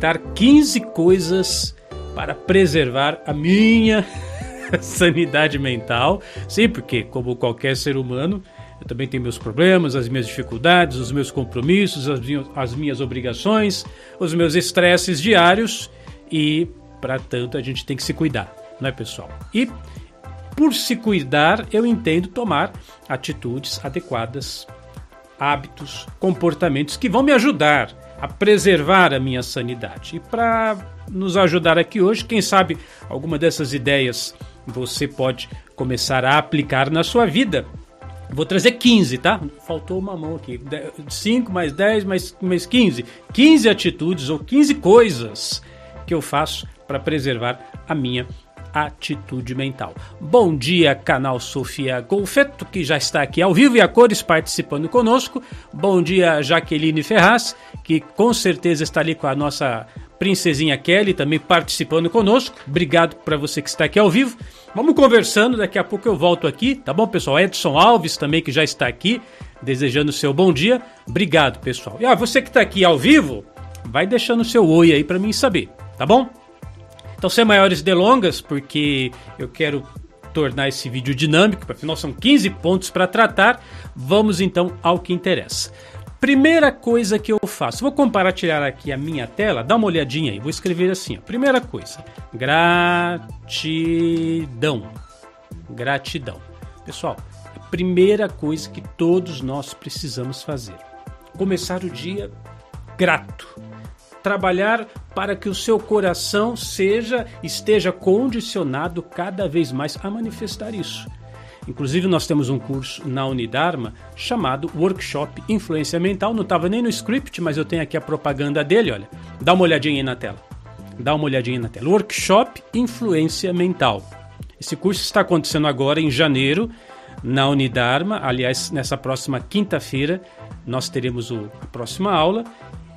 citar 15 coisas para preservar a minha sanidade mental. Sim, porque, como qualquer ser humano, eu também tenho meus problemas, as minhas dificuldades, os meus compromissos, as minhas, as minhas obrigações, os meus estresses diários e, para tanto, a gente tem que se cuidar, não é, pessoal? E por se cuidar, eu entendo tomar atitudes adequadas, hábitos, comportamentos que vão me ajudar a preservar a minha sanidade. E para nos ajudar aqui hoje, quem sabe alguma dessas ideias você pode começar a aplicar na sua vida. Vou trazer 15, tá? Faltou uma mão aqui. 5 mais 10 mais, mais 15. 15 atitudes ou 15 coisas que eu faço para preservar a minha atitude mental. Bom dia, canal Sofia Golfeto, que já está aqui ao vivo e a cores participando conosco. Bom dia, Jaqueline Ferraz, que com certeza está ali com a nossa Princesinha Kelly também participando conosco. Obrigado para você que está aqui ao vivo. Vamos conversando, daqui a pouco eu volto aqui, tá bom, pessoal? Edson Alves também que já está aqui, desejando seu bom dia. Obrigado, pessoal. E ah, você que está aqui ao vivo, vai deixando seu oi aí para mim saber, tá bom? Então, sem maiores delongas, porque eu quero tornar esse vídeo dinâmico, afinal são 15 pontos para tratar, vamos então ao que interessa. Primeira coisa que eu faço, vou compartilhar aqui a minha tela, dá uma olhadinha aí, vou escrever assim, ó. primeira coisa, gratidão, gratidão. Pessoal, a primeira coisa que todos nós precisamos fazer, começar o dia grato, trabalhar para que o seu coração seja, esteja condicionado cada vez mais a manifestar isso. Inclusive, nós temos um curso na Unidarma chamado Workshop Influência Mental. Não estava nem no script, mas eu tenho aqui a propaganda dele. Olha, dá uma olhadinha aí na tela. Dá uma olhadinha na tela. Workshop Influência Mental. Esse curso está acontecendo agora em janeiro na Unidarma. Aliás, nessa próxima quinta-feira nós teremos o, a próxima aula.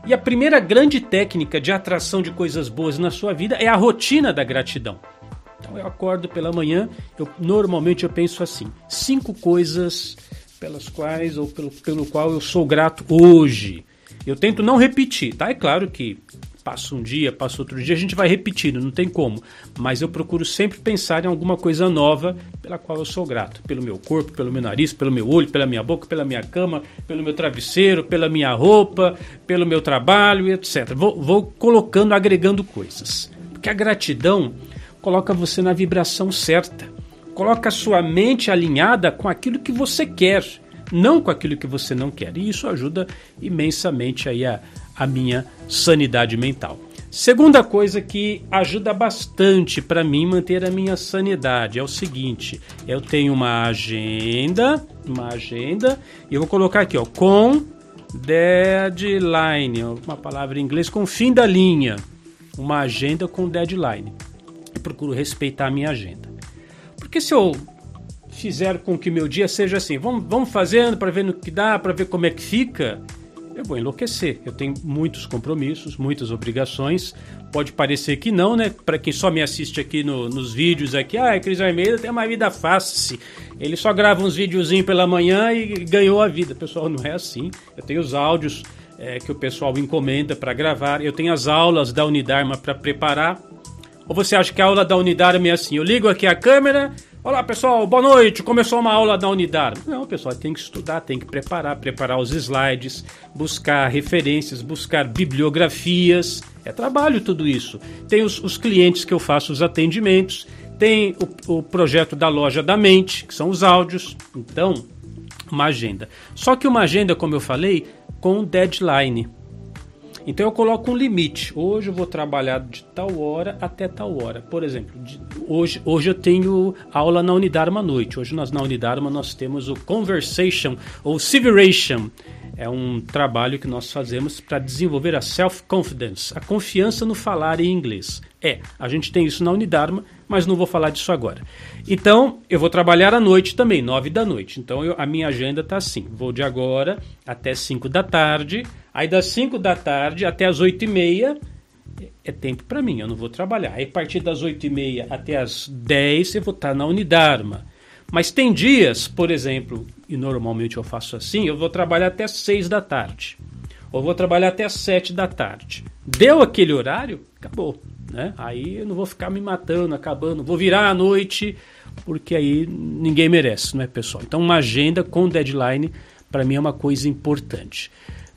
E a primeira grande técnica de atração de coisas boas na sua vida é a rotina da gratidão. Então eu acordo pela manhã, eu normalmente eu penso assim: cinco coisas pelas quais ou pelo, pelo qual eu sou grato hoje. Eu tento não repetir, tá? É claro que passa um dia, passa outro dia, a gente vai repetindo, não tem como. Mas eu procuro sempre pensar em alguma coisa nova pela qual eu sou grato. Pelo meu corpo, pelo meu nariz, pelo meu olho, pela minha boca, pela minha cama, pelo meu travesseiro, pela minha roupa, pelo meu trabalho, etc. Vou, vou colocando, agregando coisas. Porque a gratidão coloca você na vibração certa. Coloca a sua mente alinhada com aquilo que você quer, não com aquilo que você não quer. E isso ajuda imensamente aí a, a minha sanidade mental. Segunda coisa que ajuda bastante para mim manter a minha sanidade é o seguinte: eu tenho uma agenda, uma agenda, e eu vou colocar aqui, ó, com deadline, uma palavra em inglês com fim da linha, uma agenda com deadline procuro respeitar a minha agenda. Porque se eu fizer com que meu dia seja assim, vamos, vamos fazendo para ver no que dá, para ver como é que fica, eu vou enlouquecer. Eu tenho muitos compromissos, muitas obrigações. Pode parecer que não, né? Para quem só me assiste aqui no, nos vídeos aqui, ah, Cris Almeida tem uma vida fácil. Ele só grava uns videozinhos pela manhã e ganhou a vida. Pessoal, não é assim. Eu tenho os áudios é, que o pessoal encomenda para gravar. Eu tenho as aulas da Unidarma para preparar. Ou você acha que a aula da Unidarma é assim? Eu ligo aqui a câmera. Olá pessoal, boa noite. Começou uma aula da Unidarma. Não, pessoal, tem que estudar, tem que preparar, preparar os slides, buscar referências, buscar bibliografias. É trabalho tudo isso. Tem os, os clientes que eu faço os atendimentos, tem o, o projeto da loja da mente, que são os áudios. Então, uma agenda. Só que uma agenda, como eu falei, com deadline. Então eu coloco um limite. Hoje eu vou trabalhar de tal hora até tal hora. Por exemplo, de, hoje, hoje eu tenho aula na Unidarma à noite. Hoje nós na Unidarma nós temos o Conversation ou Civilization. É um trabalho que nós fazemos para desenvolver a self-confidence, a confiança no falar em inglês. É, a gente tem isso na Unidarma, mas não vou falar disso agora. Então, eu vou trabalhar à noite também, nove da noite. Então, eu, a minha agenda está assim: vou de agora até cinco da tarde, aí das cinco da tarde até as oito e meia é tempo para mim, eu não vou trabalhar. Aí, a partir das oito e meia até as dez, eu vou estar na Unidarma. Mas tem dias, por exemplo, e normalmente eu faço assim, eu vou trabalhar até seis da tarde. Ou vou trabalhar até as sete da tarde. Deu aquele horário, acabou. Né? Aí eu não vou ficar me matando, acabando, vou virar à noite, porque aí ninguém merece, não é, pessoal? Então, uma agenda com deadline, para mim, é uma coisa importante.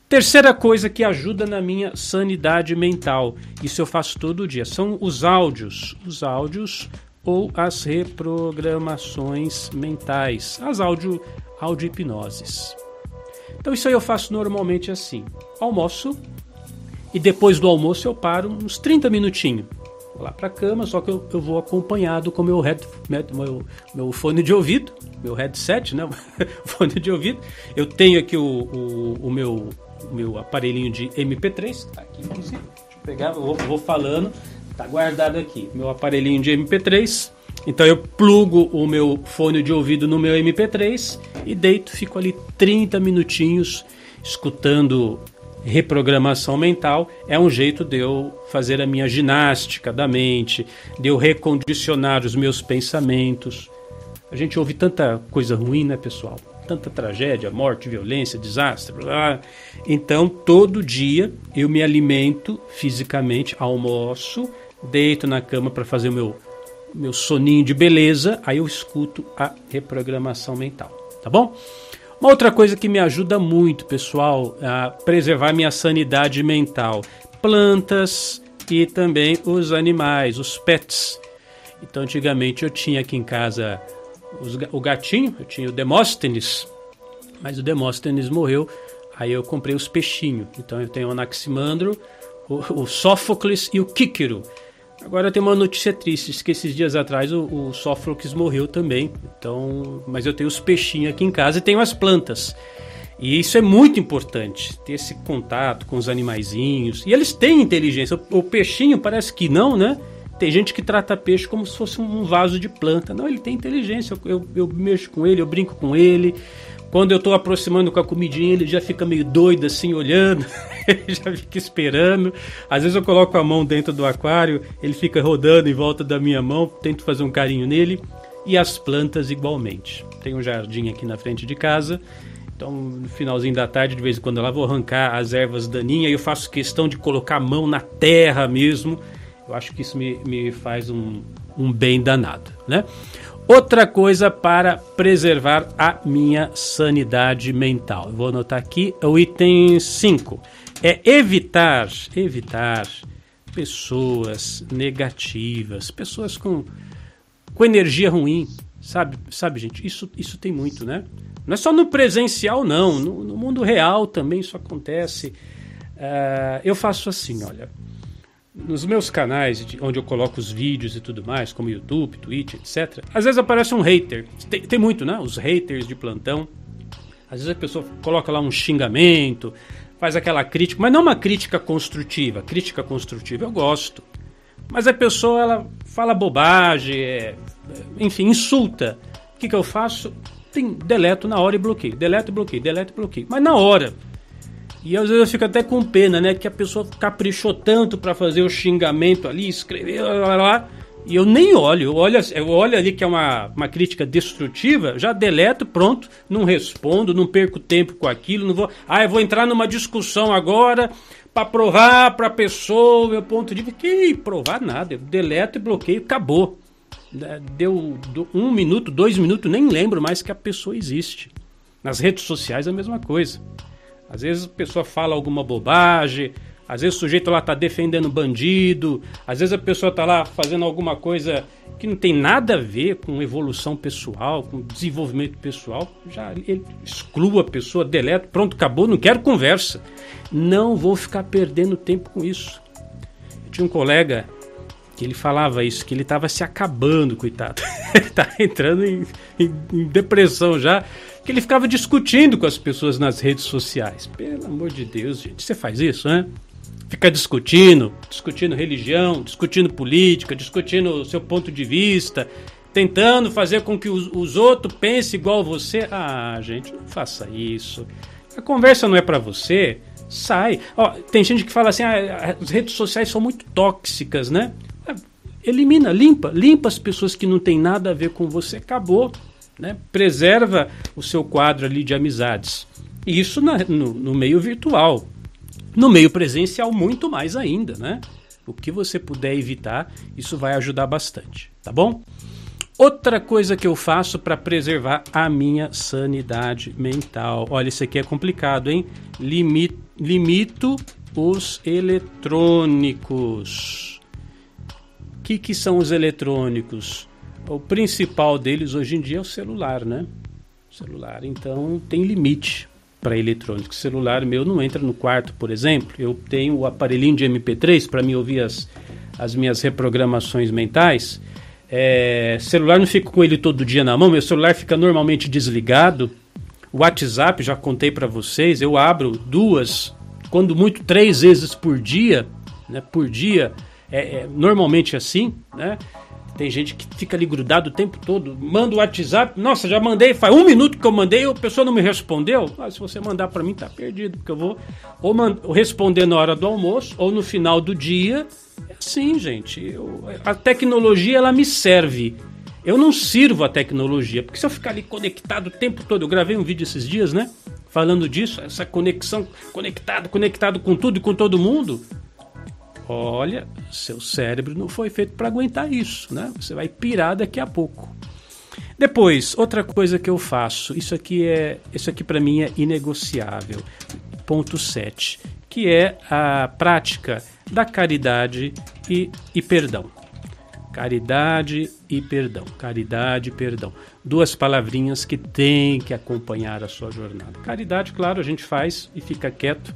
Terceira coisa que ajuda na minha sanidade mental, isso eu faço todo dia, são os áudios. Os áudios ou as reprogramações mentais, as áudio, audio hipnoses. Então isso aí eu faço normalmente assim. Almoço e depois do almoço eu paro uns 30 minutinhos. Lá para a cama, só que eu, eu, vou acompanhado com meu, head, meu, meu fone de ouvido, meu headset, né? fone de ouvido. Eu tenho aqui o, o, o meu, meu aparelhinho de MP3, tá aqui inclusive. Deixa eu pegar, eu vou, vou falando, tá guardado aqui. Meu aparelhinho de MP3. Então eu plugo o meu fone de ouvido no meu MP3 e deito, fico ali 30 minutinhos escutando reprogramação mental. É um jeito de eu fazer a minha ginástica da mente, de eu recondicionar os meus pensamentos. A gente ouve tanta coisa ruim, né, pessoal? Tanta tragédia, morte, violência, desastre. Blá. Então, todo dia eu me alimento fisicamente, almoço, deito na cama para fazer o meu meu soninho de beleza, aí eu escuto a reprogramação mental, tá bom? Uma outra coisa que me ajuda muito, pessoal, a preservar minha sanidade mental, plantas e também os animais, os pets. Então, antigamente eu tinha aqui em casa os, o gatinho, eu tinha o Demóstenes, mas o Demóstenes morreu, aí eu comprei os peixinhos. Então eu tenho o Anaximandro, o, o Sófocles e o Kíquero. Agora tem uma notícia triste, que esses dias atrás o, o Sófocles morreu também. Então, mas eu tenho os peixinhos aqui em casa e tenho as plantas. E isso é muito importante, ter esse contato com os animaizinhos. E eles têm inteligência. O, o peixinho parece que não, né? Tem gente que trata peixe como se fosse um vaso de planta. Não, ele tem inteligência. Eu, eu, eu mexo com ele, eu brinco com ele. Quando eu estou aproximando com a comidinha, ele já fica meio doido assim, olhando, ele já fica esperando. Às vezes eu coloco a mão dentro do aquário, ele fica rodando em volta da minha mão, tento fazer um carinho nele. E as plantas igualmente. Tem um jardim aqui na frente de casa, então no finalzinho da tarde, de vez em quando, lá vou arrancar as ervas daninhas e eu faço questão de colocar a mão na terra mesmo. Eu acho que isso me, me faz um, um bem danado, né? Outra coisa para preservar a minha sanidade mental. vou anotar aqui o item 5. É evitar, evitar pessoas negativas, pessoas com, com energia ruim. Sabe, sabe, gente, isso, isso tem muito, né? Não é só no presencial, não. No, no mundo real também isso acontece. Uh, eu faço assim, olha nos meus canais, onde eu coloco os vídeos e tudo mais, como YouTube, Twitch, etc., às vezes aparece um hater. Tem, tem, muito, né? Os haters de plantão. Às vezes a pessoa coloca lá um xingamento, faz aquela crítica, mas não uma crítica construtiva. Crítica construtiva eu gosto. Mas a pessoa, ela fala bobagem, é, enfim, insulta. O que, que eu faço? Tem, deleto na hora e bloqueio. Deleto e bloqueio, deleto e bloqueio. Mas na hora. E às vezes eu fico até com pena, né? Que a pessoa caprichou tanto para fazer o xingamento ali, escrever lá, lá, e eu nem olho. Eu olho, eu olho ali que é uma, uma crítica destrutiva, já deleto, pronto, não respondo, não perco tempo com aquilo, não vou. Ah, eu vou entrar numa discussão agora para provar para a pessoa o meu ponto de vista. Que provar nada, eu deleto e bloqueio, acabou. Deu um minuto, dois minutos, nem lembro mais que a pessoa existe. Nas redes sociais é a mesma coisa. Às vezes a pessoa fala alguma bobagem, às vezes o sujeito lá está defendendo bandido, às vezes a pessoa está lá fazendo alguma coisa que não tem nada a ver com evolução pessoal, com desenvolvimento pessoal. Já ele exclua a pessoa, deleta, pronto, acabou, não quero conversa. Não vou ficar perdendo tempo com isso. Eu tinha um colega que ele falava isso, que ele estava se acabando, coitado. ele tá entrando em, em, em depressão já que ele ficava discutindo com as pessoas nas redes sociais. Pelo amor de Deus, gente, você faz isso, né? Fica discutindo, discutindo religião, discutindo política, discutindo o seu ponto de vista, tentando fazer com que os, os outros pensem igual você. Ah, gente, não faça isso. A conversa não é para você. Sai. Ó, tem gente que fala assim: ah, as redes sociais são muito tóxicas, né? Elimina, limpa, limpa as pessoas que não tem nada a ver com você. Acabou né? preserva o seu quadro ali de amizades. E isso na, no, no, meio virtual. No meio presencial, muito mais ainda, né? O que você puder evitar, isso vai ajudar bastante, tá bom? Outra coisa que eu faço para preservar a minha sanidade mental. Olha, isso aqui é complicado, hein? Limito, limito os eletrônicos. O que, que são os eletrônicos? O principal deles hoje em dia é o celular, né? O celular, então, tem limite para eletrônico. O celular meu não entra no quarto, por exemplo. Eu tenho o aparelhinho de MP3 para me ouvir as, as minhas reprogramações mentais. É, celular não fico com ele todo dia na mão, meu celular fica normalmente desligado. O WhatsApp, já contei para vocês, eu abro duas, quando muito três vezes por dia, né? Por dia, é, é normalmente assim, né? Tem gente que fica ali grudado o tempo todo, manda o WhatsApp, nossa, já mandei, faz um minuto que eu mandei, a pessoa não me respondeu. Ah, se você mandar para mim, tá perdido, porque eu vou ou responder na hora do almoço ou no final do dia. Assim, gente, eu, a tecnologia ela me serve. Eu não sirvo a tecnologia, porque se eu ficar ali conectado o tempo todo, eu gravei um vídeo esses dias, né? Falando disso, essa conexão, conectado, conectado com tudo e com todo mundo. Olha, seu cérebro não foi feito para aguentar isso, né? Você vai pirar daqui a pouco. Depois, outra coisa que eu faço, isso aqui é, isso aqui para mim é inegociável. Ponto 7, que é a prática da caridade e, e perdão. Caridade e perdão. Caridade e perdão. Duas palavrinhas que têm que acompanhar a sua jornada. Caridade, claro, a gente faz e fica quieto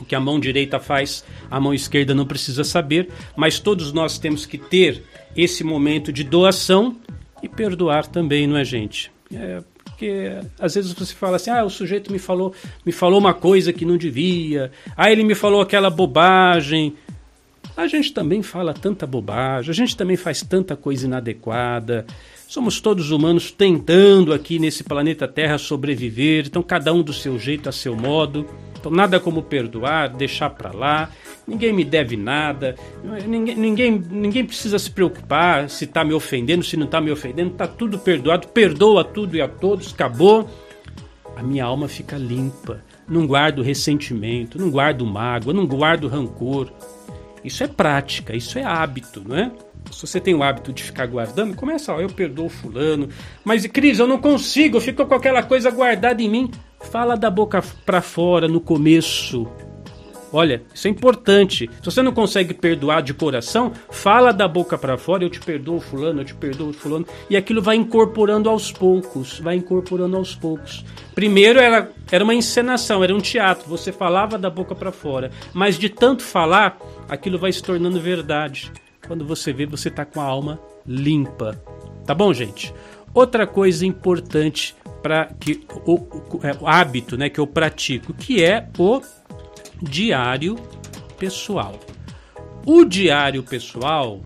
o que a mão direita faz, a mão esquerda não precisa saber, mas todos nós temos que ter esse momento de doação e perdoar também, não é, gente? É, porque às vezes você fala assim: "Ah, o sujeito me falou, me falou uma coisa que não devia. Ah, ele me falou aquela bobagem". A gente também fala tanta bobagem, a gente também faz tanta coisa inadequada. Somos todos humanos tentando aqui nesse planeta Terra sobreviver, então cada um do seu jeito, a seu modo. Então nada como perdoar, deixar para lá. Ninguém me deve nada. Ninguém, ninguém, ninguém precisa se preocupar se está me ofendendo, se não está me ofendendo. Está tudo perdoado. Perdoa tudo e a todos. Acabou. A minha alma fica limpa. Não guardo ressentimento, não guardo mágoa, não guardo rancor. Isso é prática, isso é hábito, não é? Se você tem o hábito de ficar guardando, começa, ó, eu perdoo fulano. Mas, Cris, eu não consigo, eu fico com aquela coisa guardada em mim. Fala da boca para fora no começo. Olha, isso é importante. Se você não consegue perdoar de coração, fala da boca para fora, eu te perdoo fulano, eu te perdoo fulano, e aquilo vai incorporando aos poucos, vai incorporando aos poucos. Primeiro era, era uma encenação, era um teatro, você falava da boca para fora, mas de tanto falar, aquilo vai se tornando verdade. Quando você vê, você tá com a alma limpa. Tá bom, gente? Outra coisa importante que o, o, é, o, hábito, né, que eu pratico, que é o diário pessoal. O diário pessoal,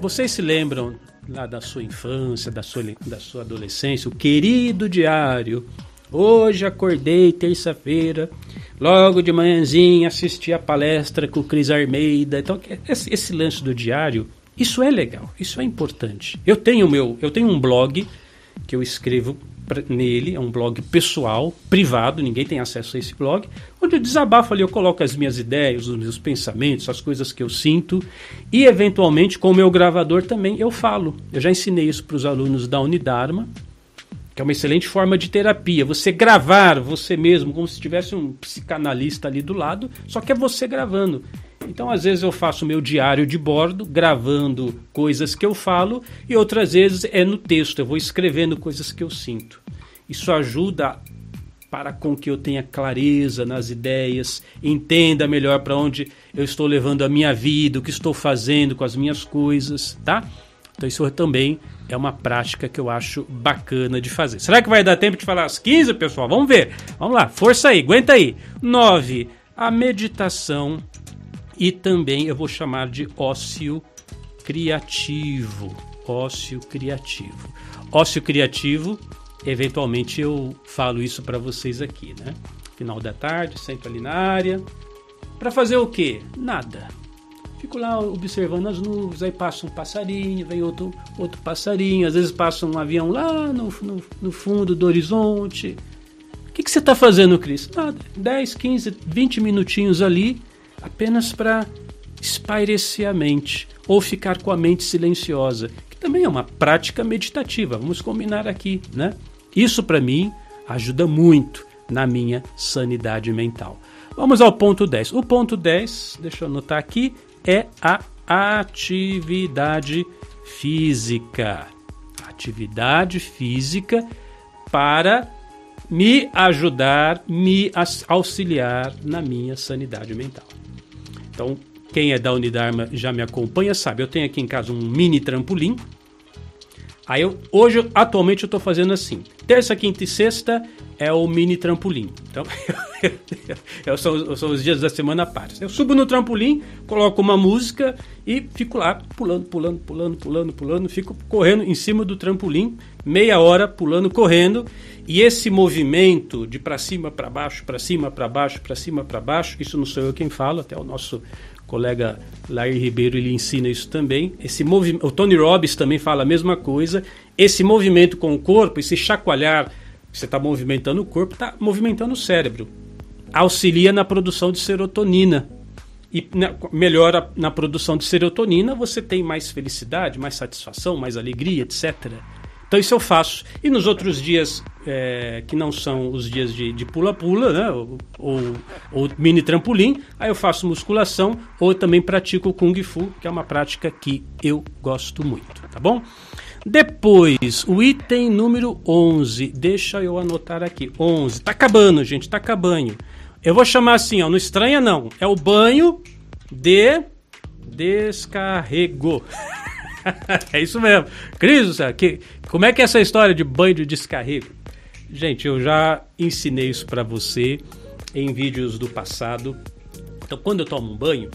vocês se lembram lá da sua infância, da sua, da sua adolescência, o querido diário. Hoje acordei terça-feira, Logo de manhãzinha assisti a palestra com o Cris Armeida. Então, esse, esse lance do diário, isso é legal, isso é importante. Eu tenho meu, eu tenho um blog que eu escrevo nele, é um blog pessoal, privado, ninguém tem acesso a esse blog, onde eu desabafo ali, eu coloco as minhas ideias, os meus pensamentos, as coisas que eu sinto e eventualmente com o meu gravador também eu falo. Eu já ensinei isso para os alunos da Unidarma, que é uma excelente forma de terapia. Você gravar você mesmo, como se tivesse um psicanalista ali do lado, só que é você gravando. Então, às vezes eu faço meu diário de bordo, gravando coisas que eu falo, e outras vezes é no texto, eu vou escrevendo coisas que eu sinto. Isso ajuda para com que eu tenha clareza nas ideias, entenda melhor para onde eu estou levando a minha vida, o que estou fazendo com as minhas coisas, tá? Então isso também é uma prática que eu acho bacana de fazer. Será que vai dar tempo de falar as 15, pessoal? Vamos ver. Vamos lá, força aí, aguenta aí. 9. A meditação e também eu vou chamar de ócio criativo. Ócio criativo. Ócio criativo, eventualmente eu falo isso para vocês aqui, né? Final da tarde, sempre ali na área. Para fazer o quê? Nada Fico lá observando as nuvens, aí passa um passarinho, vem outro, outro passarinho, às vezes passa um avião lá no, no, no fundo do horizonte. O que, que você está fazendo, Cris? Nada. 10, 15, 20 minutinhos ali, apenas para espairecer a mente ou ficar com a mente silenciosa, que também é uma prática meditativa. Vamos combinar aqui, né? Isso para mim ajuda muito na minha sanidade mental. Vamos ao ponto 10. O ponto 10, deixa eu anotar aqui, é a atividade física. Atividade física para me ajudar, me auxiliar na minha sanidade mental. Então, quem é da Unidarma já me acompanha, sabe, eu tenho aqui em casa um mini trampolim. Aí eu, hoje, atualmente, eu estou fazendo assim. Terça, quinta e sexta é o mini trampolim. Então, eu, são, são os dias da semana pares. Eu subo no trampolim, coloco uma música e fico lá pulando, pulando, pulando, pulando, pulando. Fico correndo em cima do trampolim, meia hora pulando, correndo. E esse movimento de para cima, para baixo, para cima, para baixo, para cima, para baixo, isso não sou eu quem falo, até o nosso colega Larry Ribeiro ele ensina isso também. Esse movimento, o Tony Robbins também fala a mesma coisa. Esse movimento com o corpo, esse chacoalhar, você está movimentando o corpo, está movimentando o cérebro. Auxilia na produção de serotonina. E na, melhora na produção de serotonina, você tem mais felicidade, mais satisfação, mais alegria, etc. Então isso eu faço. E nos outros dias é, que não são os dias de pula-pula, né? Ou, ou, ou, mini trampolim, aí eu faço musculação ou também pratico Kung Fu, que é uma prática que eu gosto muito, tá bom? Depois, o item número 11, deixa eu anotar aqui, 11, tá acabando, gente, tá acabando. Eu vou chamar assim, ó, não estranha não, é o banho de descarrego. é isso mesmo. Cris, que, como é que é essa história de banho de descarrego? Gente, eu já ensinei isso para você em vídeos do passado. Então, quando eu tomo um banho,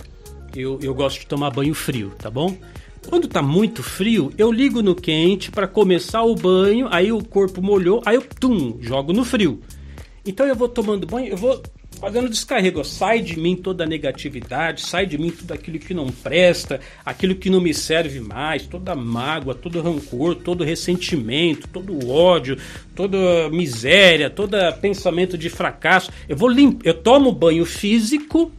eu, eu gosto de tomar banho frio, tá bom? Quando tá muito frio, eu ligo no quente para começar o banho, aí o corpo molhou, aí eu tum, jogo no frio. Então eu vou tomando banho, eu vou fazendo descarrego. Sai de mim toda a negatividade, sai de mim tudo aquilo que não presta, aquilo que não me serve mais, toda mágoa, todo rancor, todo ressentimento, todo ódio, toda miséria, todo pensamento de fracasso. Eu vou limpo, eu tomo banho físico,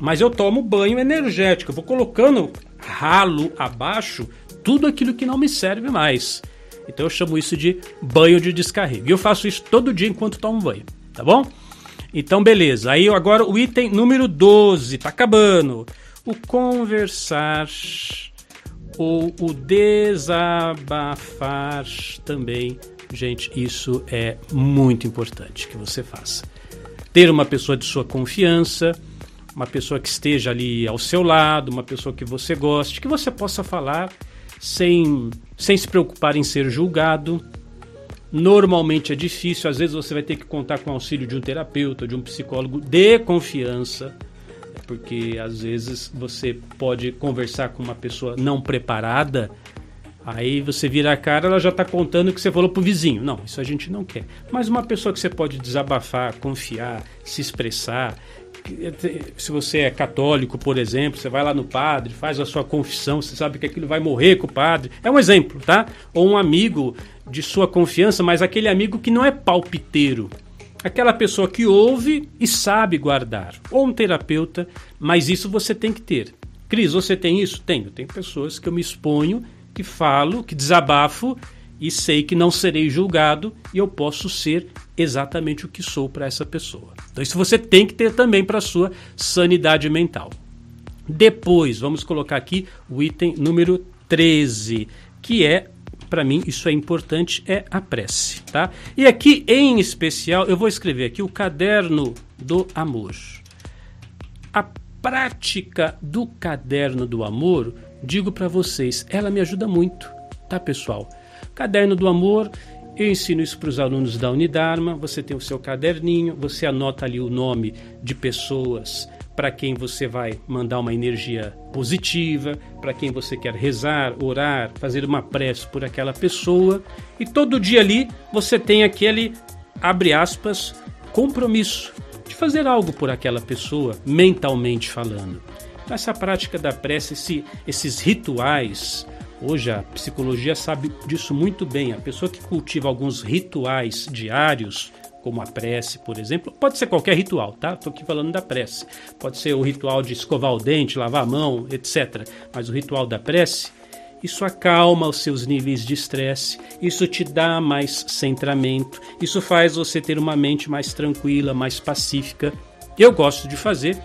mas eu tomo banho energético. Eu vou colocando ralo abaixo tudo aquilo que não me serve mais. Então eu chamo isso de banho de descarrego. E eu faço isso todo dia enquanto tomo banho, tá bom? Então, beleza. Aí agora o item número 12, tá acabando. O conversar ou o desabafar também. Gente, isso é muito importante que você faça. Ter uma pessoa de sua confiança, uma pessoa que esteja ali ao seu lado, uma pessoa que você goste, que você possa falar sem, sem se preocupar em ser julgado, Normalmente é difícil, às vezes você vai ter que contar com o auxílio de um terapeuta, de um psicólogo de confiança, porque às vezes você pode conversar com uma pessoa não preparada, aí você vira a cara, ela já está contando que você falou pro vizinho. Não, isso a gente não quer. Mas uma pessoa que você pode desabafar, confiar, se expressar, se você é católico, por exemplo, você vai lá no padre, faz a sua confissão, você sabe que aquilo vai morrer com o padre. É um exemplo, tá? Ou um amigo de sua confiança, mas aquele amigo que não é palpiteiro. Aquela pessoa que ouve e sabe guardar. Ou um terapeuta, mas isso você tem que ter. Cris, você tem isso? Tenho. Tem pessoas que eu me exponho, que falo, que desabafo e sei que não serei julgado e eu posso ser exatamente o que sou para essa pessoa. Então isso você tem que ter também para a sua sanidade mental. Depois, vamos colocar aqui o item número 13, que é para mim isso é importante é a prece, tá? E aqui em especial eu vou escrever aqui o caderno do amor. A prática do caderno do amor, digo para vocês, ela me ajuda muito, tá, pessoal? Caderno do Amor, eu ensino isso para os alunos da Unidarma. Você tem o seu caderninho, você anota ali o nome de pessoas para quem você vai mandar uma energia positiva, para quem você quer rezar, orar, fazer uma prece por aquela pessoa. E todo dia ali você tem aquele, abre aspas, compromisso de fazer algo por aquela pessoa, mentalmente falando. Então, essa prática da prece, esse, esses rituais, Hoje a psicologia sabe disso muito bem. A pessoa que cultiva alguns rituais diários como a prece, por exemplo. Pode ser qualquer ritual, tá? Estou aqui falando da prece. Pode ser o ritual de escovar o dente, lavar a mão, etc. Mas o ritual da prece, isso acalma os seus níveis de estresse, isso te dá mais centramento, isso faz você ter uma mente mais tranquila, mais pacífica. Eu gosto de fazer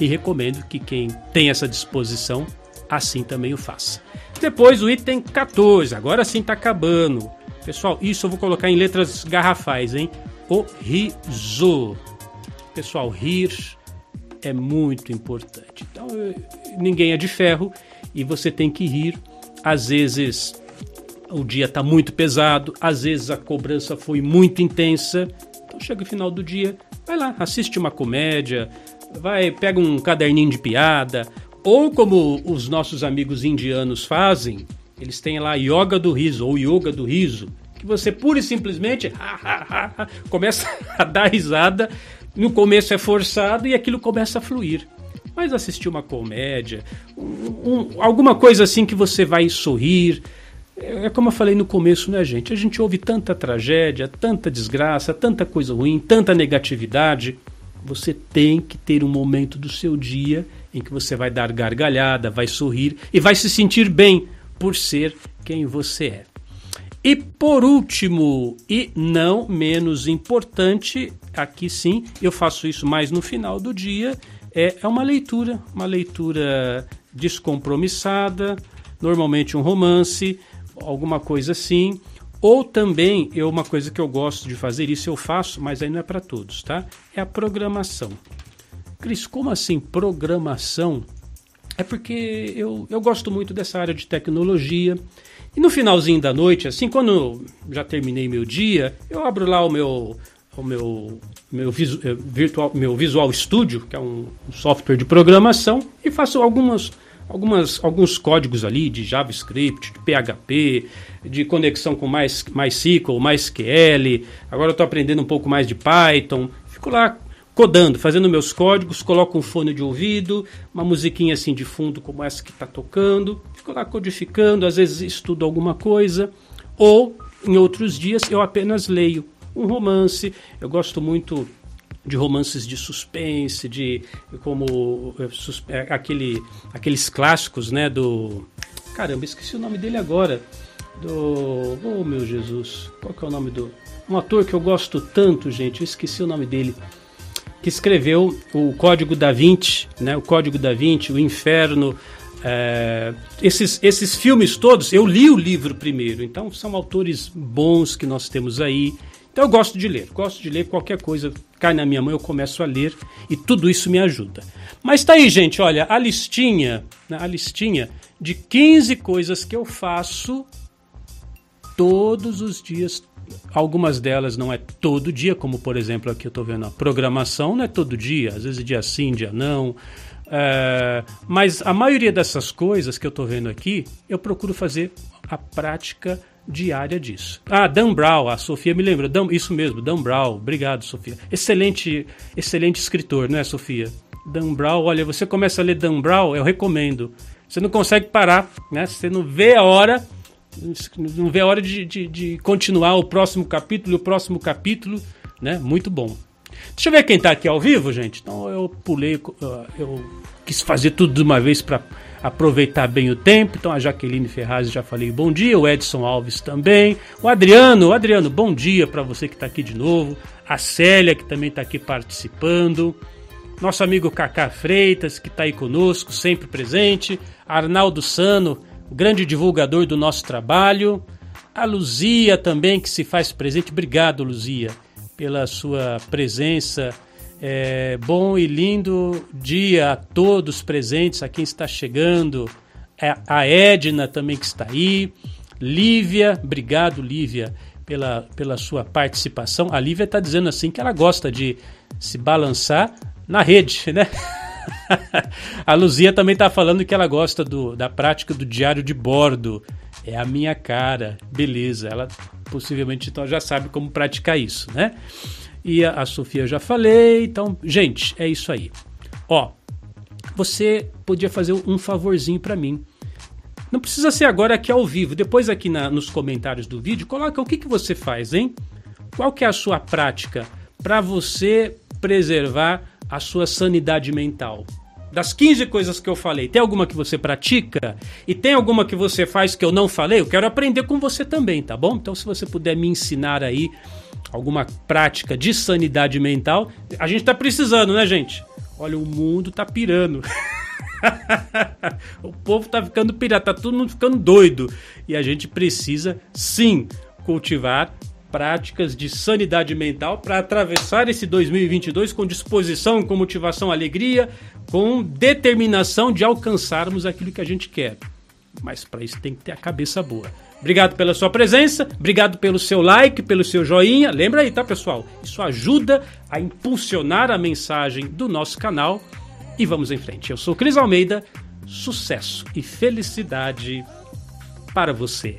e recomendo que quem tem essa disposição assim também o faça. Depois o item 14, agora sim está acabando. Pessoal, isso eu vou colocar em letras garrafais, hein? O riso. Pessoal, rir é muito importante. Então, ninguém é de ferro e você tem que rir. Às vezes o dia está muito pesado, às vezes a cobrança foi muito intensa. Então chega o final do dia, vai lá, assiste uma comédia, vai, pega um caderninho de piada, ou como os nossos amigos indianos fazem, eles têm lá yoga do riso ou yoga do riso, que você pura e simplesmente começa a dar risada. No começo é forçado e aquilo começa a fluir. Mas assistir uma comédia, um, um, alguma coisa assim que você vai sorrir. É, é como eu falei no começo, né, gente? A gente ouve tanta tragédia, tanta desgraça, tanta coisa ruim, tanta negatividade. Você tem que ter um momento do seu dia em que você vai dar gargalhada, vai sorrir e vai se sentir bem por ser quem você é. E por último, e não menos importante, aqui sim, eu faço isso mais no final do dia, é, é uma leitura, uma leitura descompromissada, normalmente um romance, alguma coisa assim. Ou também, eu, uma coisa que eu gosto de fazer, isso eu faço, mas aí não é para todos, tá? É a programação. Cris, como assim programação? É porque eu, eu gosto muito dessa área de tecnologia. E no finalzinho da noite, assim, quando já terminei meu dia, eu abro lá o meu o meu meu, eh, virtual, meu Visual Studio, que é um, um software de programação, e faço algumas algumas, alguns códigos ali de JavaScript, de PHP, de conexão com mais, MySQL, MySQL. Agora eu estou aprendendo um pouco mais de Python. Fico lá codando, fazendo meus códigos, coloco um fone de ouvido, uma musiquinha assim de fundo como essa que está tocando, fico lá codificando, às vezes estudo alguma coisa, ou em outros dias eu apenas leio um romance. Eu gosto muito de romances de suspense, de como é, é, aquele, aqueles clássicos, né, do caramba, esqueci o nome dele agora, do oh meu Jesus, qual que é o nome do um ator que eu gosto tanto, gente, eu esqueci o nome dele que escreveu o Código da Vinci, né? O Código da Vinci, o Inferno, é, esses, esses filmes todos, eu li o livro primeiro, então são autores bons que nós temos aí. Então eu gosto de ler, gosto de ler qualquer coisa, cai na minha mão, eu começo a ler e tudo isso me ajuda. Mas tá aí, gente, olha, a listinha, né, a listinha de 15 coisas que eu faço todos os dias, Algumas delas não é todo dia, como por exemplo aqui eu estou vendo a programação, não é todo dia, às vezes dia sim, dia não. É, mas a maioria dessas coisas que eu estou vendo aqui, eu procuro fazer a prática diária disso. Ah, Dan Brown, a Sofia me lembra, Dan, isso mesmo, Dan Brown, obrigado Sofia. Excelente, excelente escritor, não é Sofia? Dan Brown, olha, você começa a ler Dan Brown, eu recomendo. Você não consegue parar, né? Você não vê a hora não vê a hora de, de, de, continuar o próximo capítulo, o próximo capítulo, né? Muito bom. Deixa eu ver quem está aqui ao vivo, gente. Então eu pulei, eu quis fazer tudo de uma vez para aproveitar bem o tempo. Então a Jaqueline Ferraz já falei bom dia, o Edson Alves também, o Adriano, o Adriano, bom dia para você que está aqui de novo, a Célia que também está aqui participando. Nosso amigo Cacá Freitas, que está aí conosco, sempre presente. Arnaldo Sano, grande divulgador do nosso trabalho. A Luzia também, que se faz presente. Obrigado, Luzia, pela sua presença. É, bom e lindo dia a todos presentes, a quem está chegando. É, a Edna também que está aí. Lívia, obrigado, Lívia, pela, pela sua participação. A Lívia está dizendo assim que ela gosta de se balançar na rede, né? a Luzia também está falando que ela gosta do, da prática do diário de bordo. É a minha cara. Beleza. Ela possivelmente então já sabe como praticar isso, né? E a, a Sofia já falei. Então, gente, é isso aí. Ó, você podia fazer um favorzinho para mim. Não precisa ser agora aqui ao vivo. Depois aqui na, nos comentários do vídeo, coloca o que, que você faz, hein? Qual que é a sua prática para você preservar a sua sanidade mental? Das 15 coisas que eu falei, tem alguma que você pratica? E tem alguma que você faz que eu não falei? Eu quero aprender com você também, tá bom? Então, se você puder me ensinar aí alguma prática de sanidade mental, a gente tá precisando, né, gente? Olha, o mundo tá pirando. o povo tá ficando pirata, tá todo mundo ficando doido. E a gente precisa, sim, cultivar práticas de sanidade mental para atravessar esse 2022 com disposição, com motivação, alegria, com determinação de alcançarmos aquilo que a gente quer. Mas para isso tem que ter a cabeça boa. Obrigado pela sua presença, obrigado pelo seu like, pelo seu joinha. Lembra aí, tá, pessoal? Isso ajuda a impulsionar a mensagem do nosso canal. E vamos em frente. Eu sou Cris Almeida. Sucesso e felicidade para você.